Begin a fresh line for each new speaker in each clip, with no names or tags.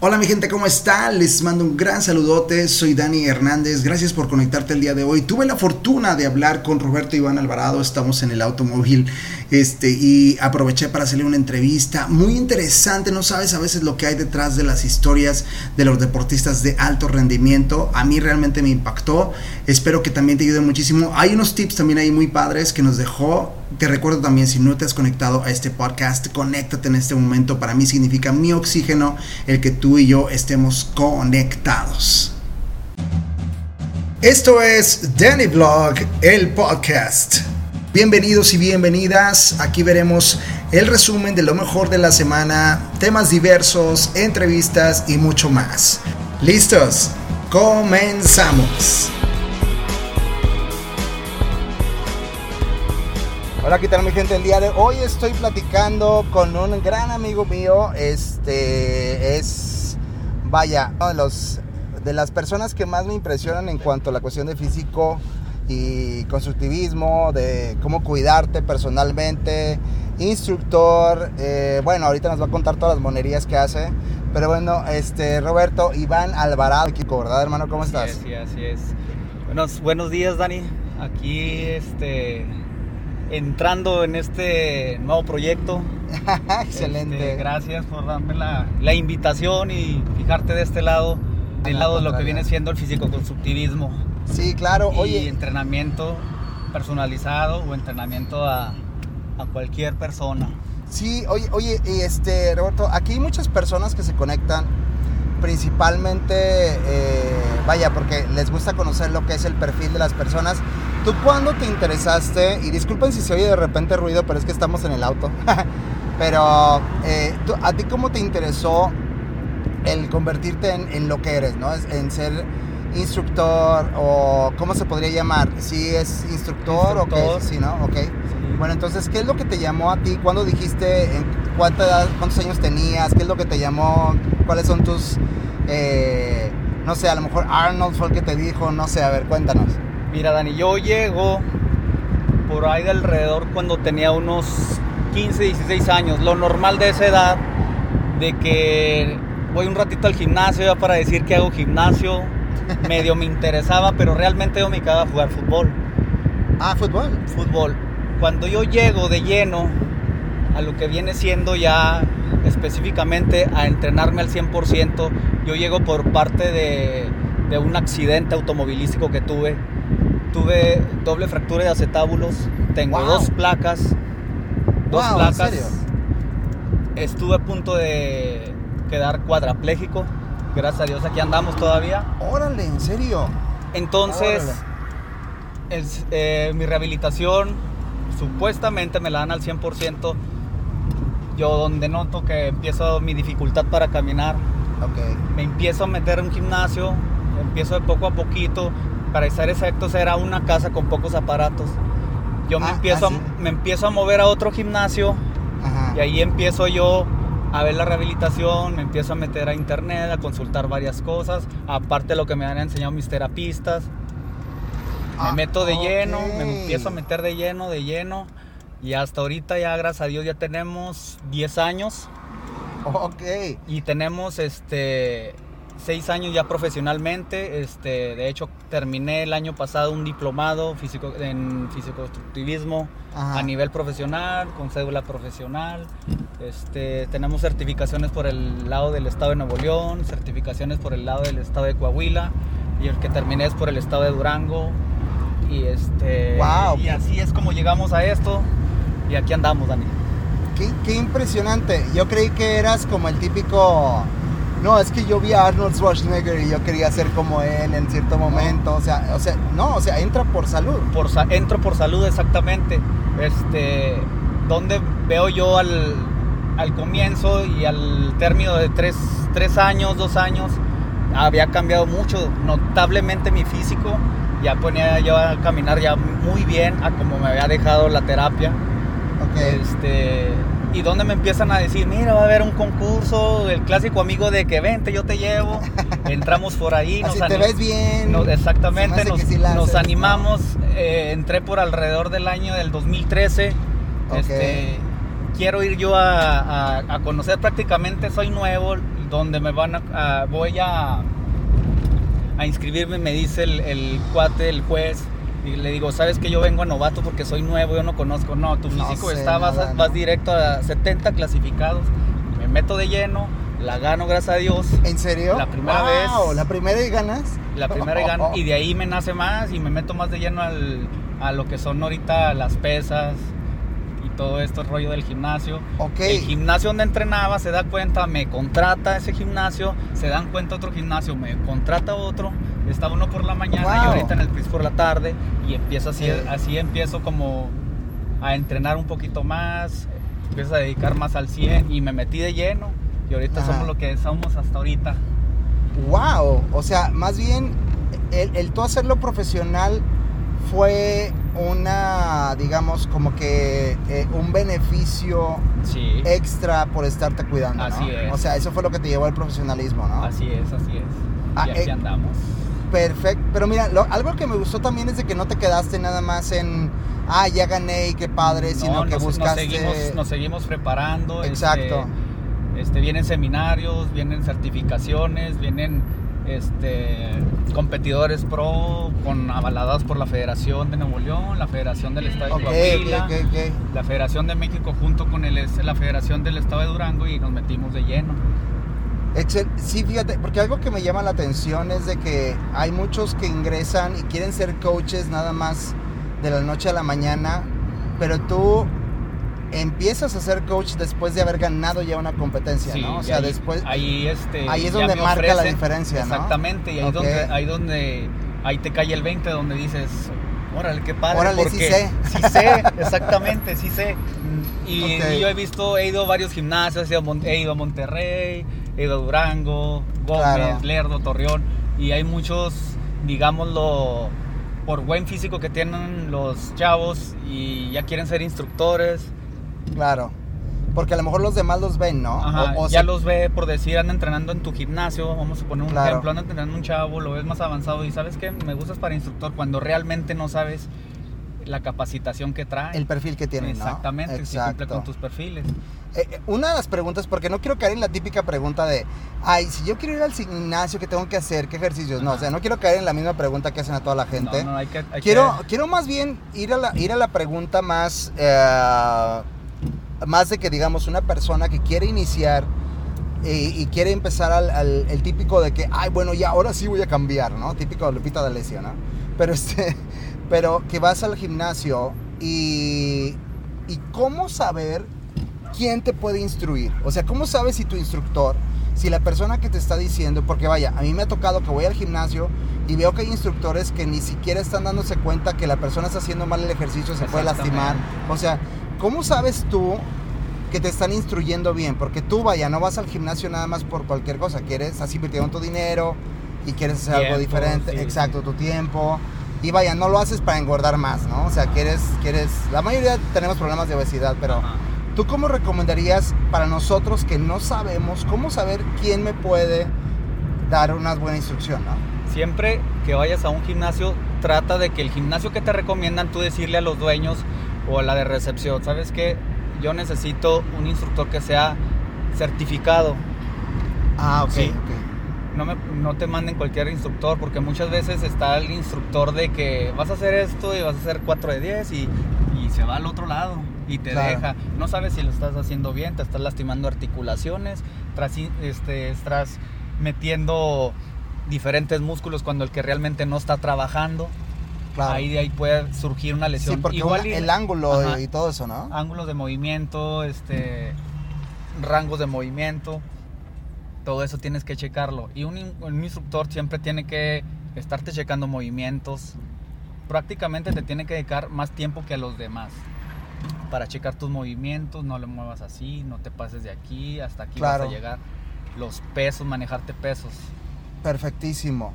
Hola mi gente, ¿cómo está? Les mando un gran saludote, soy Dani Hernández, gracias por conectarte el día de hoy. Tuve la fortuna de hablar con Roberto Iván Alvarado, estamos en el automóvil este, y aproveché para hacerle una entrevista muy interesante, no sabes a veces lo que hay detrás de las historias de los deportistas de alto rendimiento, a mí realmente me impactó, espero que también te ayude muchísimo. Hay unos tips también ahí muy padres que nos dejó, te recuerdo también si no te has conectado a este podcast, conéctate en este momento, para mí significa mi oxígeno, el que tú y yo estemos conectados. Esto es Danny Vlog, el podcast. Bienvenidos y bienvenidas. Aquí veremos el resumen de lo mejor de la semana, temas diversos, entrevistas y mucho más. ¿Listos? Comenzamos. Hola, ¿qué tal mi gente? El día de hoy estoy platicando con un gran amigo mío. Este es vaya, uno de, los, de las personas que más me impresionan en cuanto a la cuestión de físico y constructivismo, de cómo cuidarte personalmente, instructor, eh, bueno, ahorita nos va a contar todas las monerías que hace, pero bueno, este, Roberto Iván Alvarado, ¿verdad hermano? ¿Cómo estás?
Sí, así es. Buenos, buenos días, Dani. Aquí, este, entrando en este nuevo proyecto.
Excelente.
Este, gracias por darme la, la, invitación y fijarte de este lado, del lado de lo que viene siendo el físico-constructivismo.
Sí, claro.
Y Oye. entrenamiento personalizado o entrenamiento a, a cualquier persona.
Sí, oye, oye, este, Roberto, aquí hay muchas personas que se conectan principalmente, eh, vaya, porque les gusta conocer lo que es el perfil de las personas. ¿Tú cuándo te interesaste? Y disculpen si se oye de repente ruido, pero es que estamos en el auto. pero, eh, ¿a ti cómo te interesó el convertirte en, lo que eres, ¿no? En ser instructor o cómo se podría llamar, si es instructor, o qué, sí, ¿no? Ok. Bueno, entonces, ¿qué es lo que te llamó a ti? ¿Cuándo dijiste, en cuánta edad, cuántos años tenías? ¿Qué es lo que te llamó? ¿Cuáles son tus, eh, no sé, a lo mejor Arnold fue el que te dijo, no sé, a ver, cuéntanos.
Mira, Dani, yo llego por ahí de alrededor cuando tenía unos 15, 16 años, lo normal de esa edad, de que voy un ratito al gimnasio ya para decir que hago gimnasio, medio me interesaba, pero realmente yo me quedaba a jugar fútbol.
Ah, fútbol.
Fútbol. Cuando yo llego de lleno a lo que viene siendo ya específicamente a entrenarme al 100%, yo llego por parte de, de un accidente automovilístico que tuve. Tuve doble fractura de acetábulos, tengo dos placas, dos placas. ¿en serio? Estuve a punto de quedar cuadraplégico. Gracias a Dios aquí andamos todavía.
Órale, ¿en serio?
Entonces, es, eh, mi rehabilitación supuestamente me la dan al 100%. Yo donde noto que empiezo mi dificultad para caminar,
okay.
me empiezo a meter en un gimnasio, empiezo de poco a poquito. Para estar exactos era una casa con pocos aparatos. Yo me,
Ah,
empiezo,
ah, sí.
a, me empiezo a mover a otro gimnasio
Ajá.
y ahí empiezo yo a ver la rehabilitación, me empiezo a meter a internet, a consultar varias cosas, aparte de lo que me han enseñado mis terapistas. Me
Ah,
meto de lleno, me empiezo a meter de lleno, de lleno. Y hasta ahorita ya, gracias a Dios, ya tenemos 10 años
Ok.
y tenemos este 6 años ya profesionalmente. Este, de hecho, terminé el año pasado un diplomado físico, en fisicoconstructivismo a nivel profesional, con cédula profesional. Este, tenemos certificaciones por el lado del estado de Nuevo León, certificaciones por el lado del estado de Coahuila y el que terminé es por el estado de Durango. Y, este,
Guau.
y así es como llegamos a esto y aquí andamos, Dani.
Qué, qué impresionante. Yo creí que eras como el típico. No, es que yo vi a Arnold Schwarzenegger y yo quería ser como él en cierto momento. O sea, o sea, no, o sea, entra por salud.
por sa- entro por salud exactamente. Este, donde veo yo al, al comienzo y al término de tres, tres años, dos años, había cambiado mucho, notablemente mi físico. Ya ponía yo a caminar ya muy bien a como me había dejado la terapia.
Ok.
Este, y donde me empiezan a decir, mira, va a haber un concurso, el clásico amigo de que vente, yo te llevo. Entramos por ahí.
Así
nos
te
ani-
ves bien.
exactamente, nos,
sí
animamos. eh, entré por alrededor del año del 2013.
Ok.
Este, quiero ir yo a, a- a conocer prácticamente, soy nuevo. donde me van a, a- voy a, a inscribirme, me dice el, el cuate, el juez, y le digo, ¿sabes que yo vengo a novato porque soy nuevo, yo no conozco? No, tu
No
físico
sé
está, vas,
nada,
vas
¿no?
directo a 70 clasificados, me meto de lleno, la gano gracias a Dios,
¿En serio?
La primera
Wow,
vez.
¿La primera y ganas?
la primera y gano, y de ahí me nace más y me meto más de lleno al, a lo que son ahorita las pesas y todo esto, el rollo del gimnasio.
Ok.
El gimnasio donde entrenaba se da cuenta, me contrata ese gimnasio, se dan cuenta otro gimnasio, me contrata otro, estaba uno por la mañana y ahorita en el PRIS por la tarde y empiezo así,
Sí.
así empiezo como a entrenar un poquito más, empiezo a dedicar más al 100 y me metí de lleno y ahorita
Ajá.
somos lo que somos hasta ahorita.
Wow, o sea, más bien el, el tú hacerlo profesional fue una, digamos, como que eh, un beneficio
Sí.
extra por estarte cuidando, ¿no?
Así es.
O sea, eso fue lo que te llevó al profesionalismo, ¿no?
Así es, así es.
Ah,
y aquí
eh,
andamos.
Perfecto. Pero mira, lo- algo que me gustó también es de que no te quedaste nada más en, ah, ya gané y qué padre, sino
No,
que
nos, nos
buscaste...
seguimos, nos seguimos preparando. este,
Exacto.
Este, vienen seminarios, vienen certificaciones, vienen este, competidores pro con avalados por la Federación de Nuevo León, la Federación del Estado de Coahuila, la Federación de México junto con el, la Federación del Estado de Durango y nos metimos de lleno.
Excel- Sí, fíjate, porque algo que me llama la atención es de que hay muchos que ingresan y quieren ser coaches nada más de la noche a la mañana, pero tú empiezas a ser coach después de haber ganado ya una competencia,
Sí,
¿no? O sea,
ahí,
después...
ahí, este,
ahí es donde marca la diferencia, ¿no?
Exactamente, y ahí,
Ok.
donde, ahí donde ahí te cae el 20, donde dices, órale, qué padre.
Órale, sí
porque
sé.
Sí sé, exactamente, sí sé. Y,
Ok.
y yo he visto, he ido a varios gimnasios, he ido a, Monterrey, Durango, Gómez,
Claro.
Lerdo, Torreón, y hay muchos, digámoslo, por buen físico que tienen los chavos y ya quieren ser instructores.
Claro. Porque a lo mejor los demás los ven, ¿no?
Ajá,
O- o
ya
se-
los ve, por decir, anda entrenando en tu gimnasio, vamos a poner un
Claro.
ejemplo, anda entrenando un chavo, lo ves más avanzado y sabes que me gustas para instructor cuando realmente no sabes la capacitación que trae.
el perfil que tienen, ¿no?
Exactamente, si cumple con tus perfiles.
Eh, eh, una de las preguntas, porque no quiero caer en la típica pregunta de, ay, si yo quiero ir al gimnasio, ¿qué tengo que hacer? ¿Qué ejercicios? No, o sea, no quiero caer en la misma pregunta que hacen a toda la gente.
No, no, hay que, hay
quiero,
que-
quiero más bien ir a la, ir a la pregunta más, eh, más de que digamos una persona que quiere iniciar y, y quiere empezar al, al- el típico de que, ay, bueno, ya ahora sí voy a cambiar, ¿no? Típico de Lupita D'Alessio, ¿no? Pero este, pero que vas al gimnasio y, y cómo saber quién te puede instruir. O sea, ¿cómo sabes si tu instructor, si la persona que te está diciendo, porque vaya, a mí me ha tocado que voy al gimnasio y veo que hay instructores que ni siquiera están dándose cuenta que la persona está haciendo mal el ejercicio, se puede lastimar. O sea, ¿cómo sabes tú que te están instruyendo bien? Porque tú, vaya, no vas al gimnasio nada más por cualquier cosa, quieres, estás invirtiendo tu dinero y quieres hacer algo diferente,
sí,
exacto, tu tiempo. Y vaya, no lo haces para engordar más, ¿no? O sea, quieres, quieres, la mayoría tenemos problemas de obesidad, pero...
Ajá.
¿Tú cómo recomendarías para nosotros que no sabemos cómo saber quién me puede dar una buena instrucción, no?
Siempre que vayas a un gimnasio, trata de que el gimnasio que te recomiendan, tú decirle a los dueños o a la de recepción, ¿sabes qué? Yo necesito un instructor que sea certificado.
Ah, ok,
Sí.
ok.
No, me- no te manden cualquier instructor porque muchas veces está el instructor de que vas a hacer esto y vas a hacer 4 de 10 y, y se va al otro lado y te
Claro.
deja. No sabes si lo estás haciendo bien, te estás lastimando articulaciones, tras, este, estás metiendo diferentes músculos cuando el que realmente no está trabajando.
Claro.
Ahí de ahí puede surgir una lesión.
sí, porque
Igual
una-
y-
el ángulo
Ajá.
y todo eso, ¿no?
ángulos de movimiento, este, rangos de movimiento, todo eso tienes que checarlo. Y un, in- un instructor siempre tiene que estarte checando movimientos. Prácticamente te tiene que dedicar más tiempo que a los demás para checar tus movimientos, no lo muevas así, no te pases de aquí, hasta aquí
Claro.
vas a llegar. Los pesos, manejarte pesos.
Perfectísimo.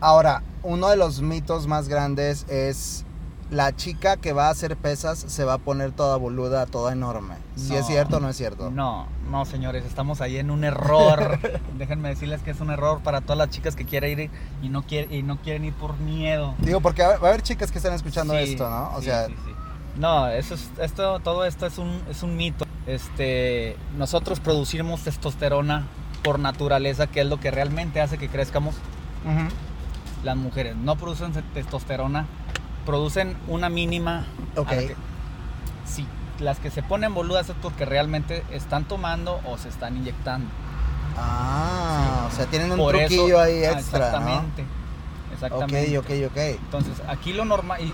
Ahora, uno de los mitos más grandes es la chica que va a hacer pesas se va a poner toda boluda, toda enorme. ¿Si es
No.
cierto o no es cierto?
No, no, señores, estamos ahí en un error. Déjenme decirles que es un error para todas las chicas que quieren ir y no, quiere, y no quieren ir por miedo.
Digo, porque va a haber chicas que están escuchando
Sí,
esto, ¿no? O
sí,
sea,
sí, sí. No, eso es, esto, todo esto es un, es un mito. Este, nosotros producimos testosterona por naturaleza, que es lo que realmente hace que crezcamos, las mujeres no producen testosterona, producen una mínima.
Ok.
la que- sí, las que se ponen boludas es porque realmente están tomando o se están inyectando.
Ah, o sea, tienen un
Por eso-
truquillo ahí
ah,
extra,
Exactamente.
¿no?
Exactamente.
Ok, ok, ok.
Entonces, aquí lo normal, y,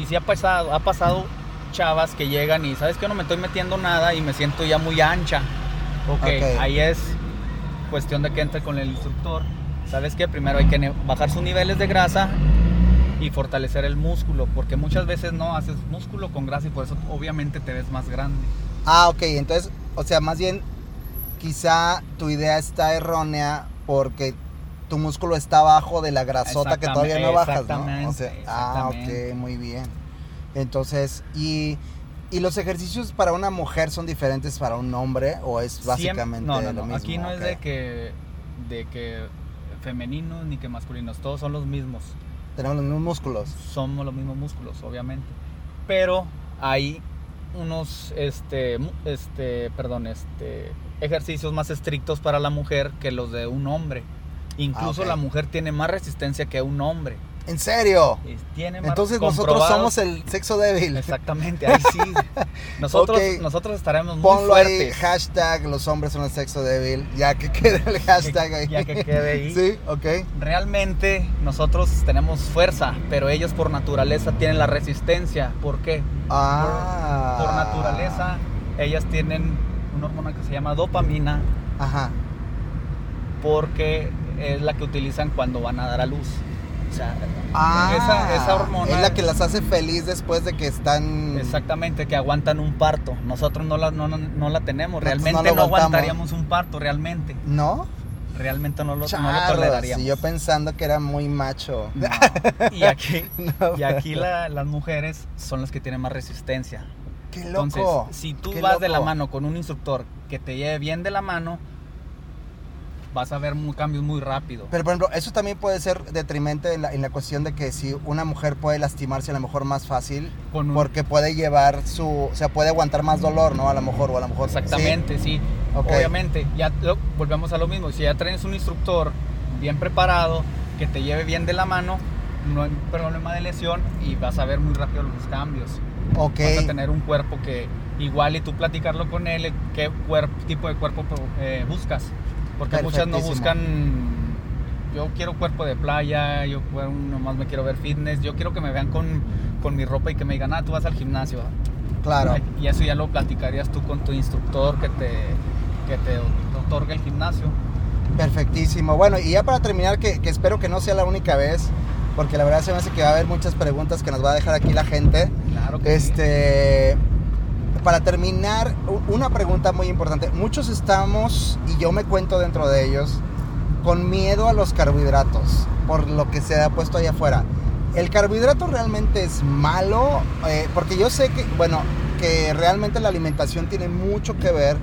y sí ha pasado, ha pasado chavas que llegan y sabes que no me estoy metiendo nada y me siento ya muy ancha. Ok,
Ok.
ahí es cuestión de que entre con el instructor. ¿Sabes qué? Primero hay que bajar sus niveles de grasa y fortalecer el músculo, porque muchas veces no haces músculo con grasa y por eso obviamente te ves más grande.
Ah, ok, entonces, o sea, más bien, quizá tu idea está errónea porque tu músculo está abajo de la grasota que todavía no bajas, ¿no? O sea,
Exactamente,
ah, ok, muy bien. Entonces, y, y los ejercicios para una mujer son diferentes para un hombre o es básicamente
no, no,
lo
no,
mismo.
Aquí no es de que, de que femeninos ni que masculinos, todos son los mismos.
Tenemos los mismos músculos.
somos los mismos músculos, obviamente. Pero hay unos, este, este, perdón, este, ejercicios más estrictos para la mujer que los de un hombre. Incluso
Ah,
la mujer tiene más resistencia que un hombre.
¿En serio?
Tiene
Entonces nosotros somos el sexo débil.
Exactamente, ahí sí. Nosotros, nosotros estaremos muy
Ponlo ahí,
fuertes.
hashtag los hombres son el sexo débil, ya que quede el hashtag ahí.
ya que quede ahí.
Sí, ok.
Realmente nosotros tenemos fuerza, pero ellos por naturaleza tienen la resistencia. ¿Por qué?
Ah.
por naturaleza, ellas tienen una hormona que se llama dopamina
Ajá.
porque es la que utilizan cuando van a dar a luz.
Ah,
esa, esa hormona
es la que las hace feliz después de que están.
exactamente que aguantan un parto. Nosotros no la, no, no- no la tenemos. Realmente
no
aguantaríamos un parto, realmente.
¿No?
Realmente no lo, no lo toleraríamos.
y yo pensando que era muy macho.
Y aquí, y aquí la- las mujeres son las que tienen más resistencia.
Qué loco.
Entonces, si tú vas de la mano con un instructor que te lleve bien de la mano, vas a ver muy, cambios muy rápido.
Pero por ejemplo, eso también puede ser detrimente en la, en la cuestión de que si una mujer puede lastimarse a lo mejor más fácil,
Con un-
porque puede llevar su, o sea, puede aguantar más dolor, ¿no? A lo mejor, o a lo mejor. sí.
Exactamente, sí.
Ok.
Obviamente, ya lo- volvemos a lo mismo. Si ya traes un instructor bien preparado, que te lleve bien de la mano, no hay problema de lesión y vas a ver muy rápido los cambios.
Ok.
Vas a tener un cuerpo que igual y tú platicarlo con él, qué cuerp- tipo de cuerpo eh, buscas. Porque muchas no buscan, yo quiero cuerpo de playa, yo quiero- nomás me quiero ver fitness, yo quiero que me vean con, con mi ropa y que me digan, ah, tú vas al gimnasio.
Claro.
Y eso ya lo platicarías tú con tu instructor que te, que te otorga el gimnasio.
Perfectísimo. Bueno, y ya para terminar, que, que espero que no sea la única vez, porque la verdad se me hace que va a haber muchas preguntas que nos va a dejar aquí la gente.
Claro que sí.
Para terminar, una pregunta muy importante. Muchos estamos, y yo me cuento dentro de ellos, con miedo a los carbohidratos, por lo que se ha puesto allá afuera. ¿El carbohidrato realmente es malo? Eh, porque yo sé que, bueno, que realmente la alimentación tiene mucho que ver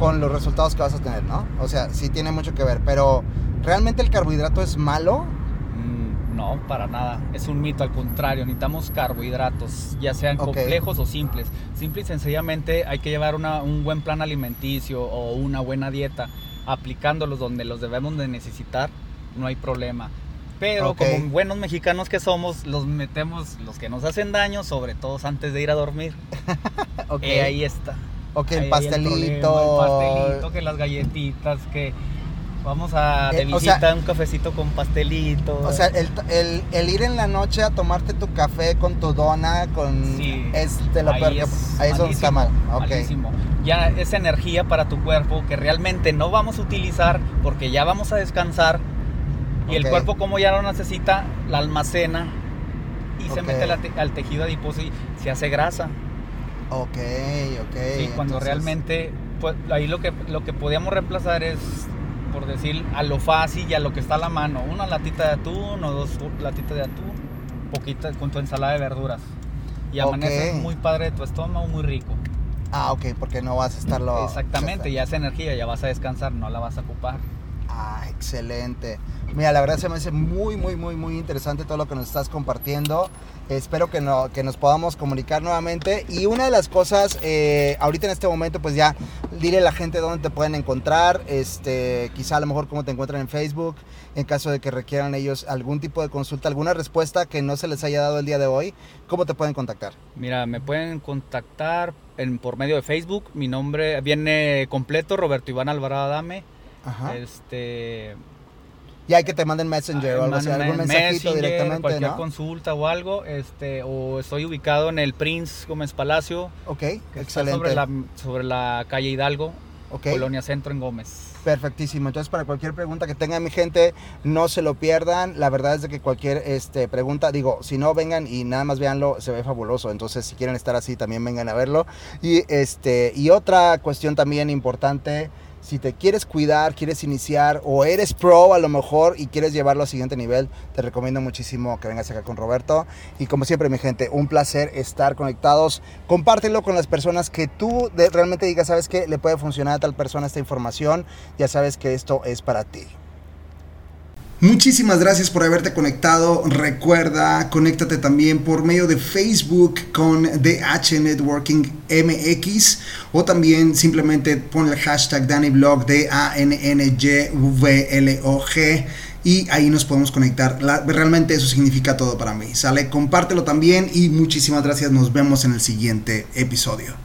con los resultados que vas a tener, ¿no? O sea, sí tiene mucho que ver, pero ¿realmente el carbohidrato es malo?
No, para nada. Es un mito, al contrario. Necesitamos carbohidratos, ya sean complejos o simples. Simple y sencillamente hay que llevar una- un buen plan alimenticio o una buena dieta. Aplicándolos donde los debemos de necesitar, no hay problema. Pero
Ok.
como buenos mexicanos que somos, los metemos los que nos hacen daño, sobre todo antes de ir a dormir.
Ok.
Eh, ahí está.
ok,
Ahí-
el
ahí
pastelito.
problema, el pastelito, que las galletitas, que vamos a de
Eh, o
visita
sea-
un cafecito con pastelito.
O sea, el, el- el ir en la noche a tomarte tu café con tu dona, con...
Sí,
es de lo
ahí
peor que...
es
Ahí es donde está mal.
malísimo, malísimo. Ya esa energía para tu cuerpo que realmente no vamos a utilizar porque ya vamos a descansar y el cuerpo como ya lo necesita, la almacena y se mete la te- al tejido adiposo y se hace grasa.
Ok, ok.
y cuando
entonces-
realmente, pues, ahí lo que, lo que podíamos reemplazar es, por decir, a lo fácil y a lo que está a la mano. Una latita de atún o dos latitas de atún, poquita con tu ensalada de verduras. Y amaneces muy padre de tu estómago, muy rico.
Ah, ok, porque no vas a estarlo...
Exactamente, ya esa energía ya vas a descansar, no la vas a ocupar.
Ah, excelente. Mira, la verdad se me hace muy, muy, muy, muy interesante todo lo que nos estás compartiendo. Espero que, no, que nos podamos comunicar nuevamente. Y una de las cosas, eh, ahorita en este momento, pues ya dile a la gente dónde te pueden encontrar. Este, quizá a lo mejor cómo te encuentran en Facebook, en caso de que requieran ellos algún tipo de consulta, alguna respuesta que no se les haya dado el día de hoy. ¿Cómo te pueden contactar?
Mira, me pueden contactar en, por medio de Facebook. Mi nombre viene completo, Roberto Iván Alvarado Adame. Ajá. Este,
y hay que te manden Messenger o algo así, algún mensajito directamente,
cualquier consulta o algo, este, o estoy ubicado en el Prince Gómez Palacio.
Ok, excelente.
sobre la, sobre la calle Hidalgo, Colonia Centro en Gómez.
Perfectísimo. Entonces, para cualquier pregunta que tenga mi gente, no se lo pierdan. La verdad es de que cualquier este, pregunta, digo, si no vengan y nada más véanlo, se ve fabuloso. Entonces, si quieren estar así, también vengan a verlo. Y, este, y otra cuestión también importante si te quieres cuidar, quieres iniciar o eres pro a lo mejor y quieres llevarlo al siguiente nivel, te recomiendo muchísimo que vengas acá con Roberto. Y como siempre, mi gente, un placer estar conectados. Compártelo con las personas que tú realmente digas, sabes que le puede funcionar a tal persona esta información, ya sabes que esto es para ti. Muchísimas gracias por haberte conectado. Recuerda, conéctate también por medio de Facebook con DH Networking MX o también simplemente pon el hashtag DaniBlog D A N N Y V L O G y ahí nos podemos conectar. realmente eso significa todo para mí. Sale, compártelo también y muchísimas gracias. Nos vemos en el siguiente episodio.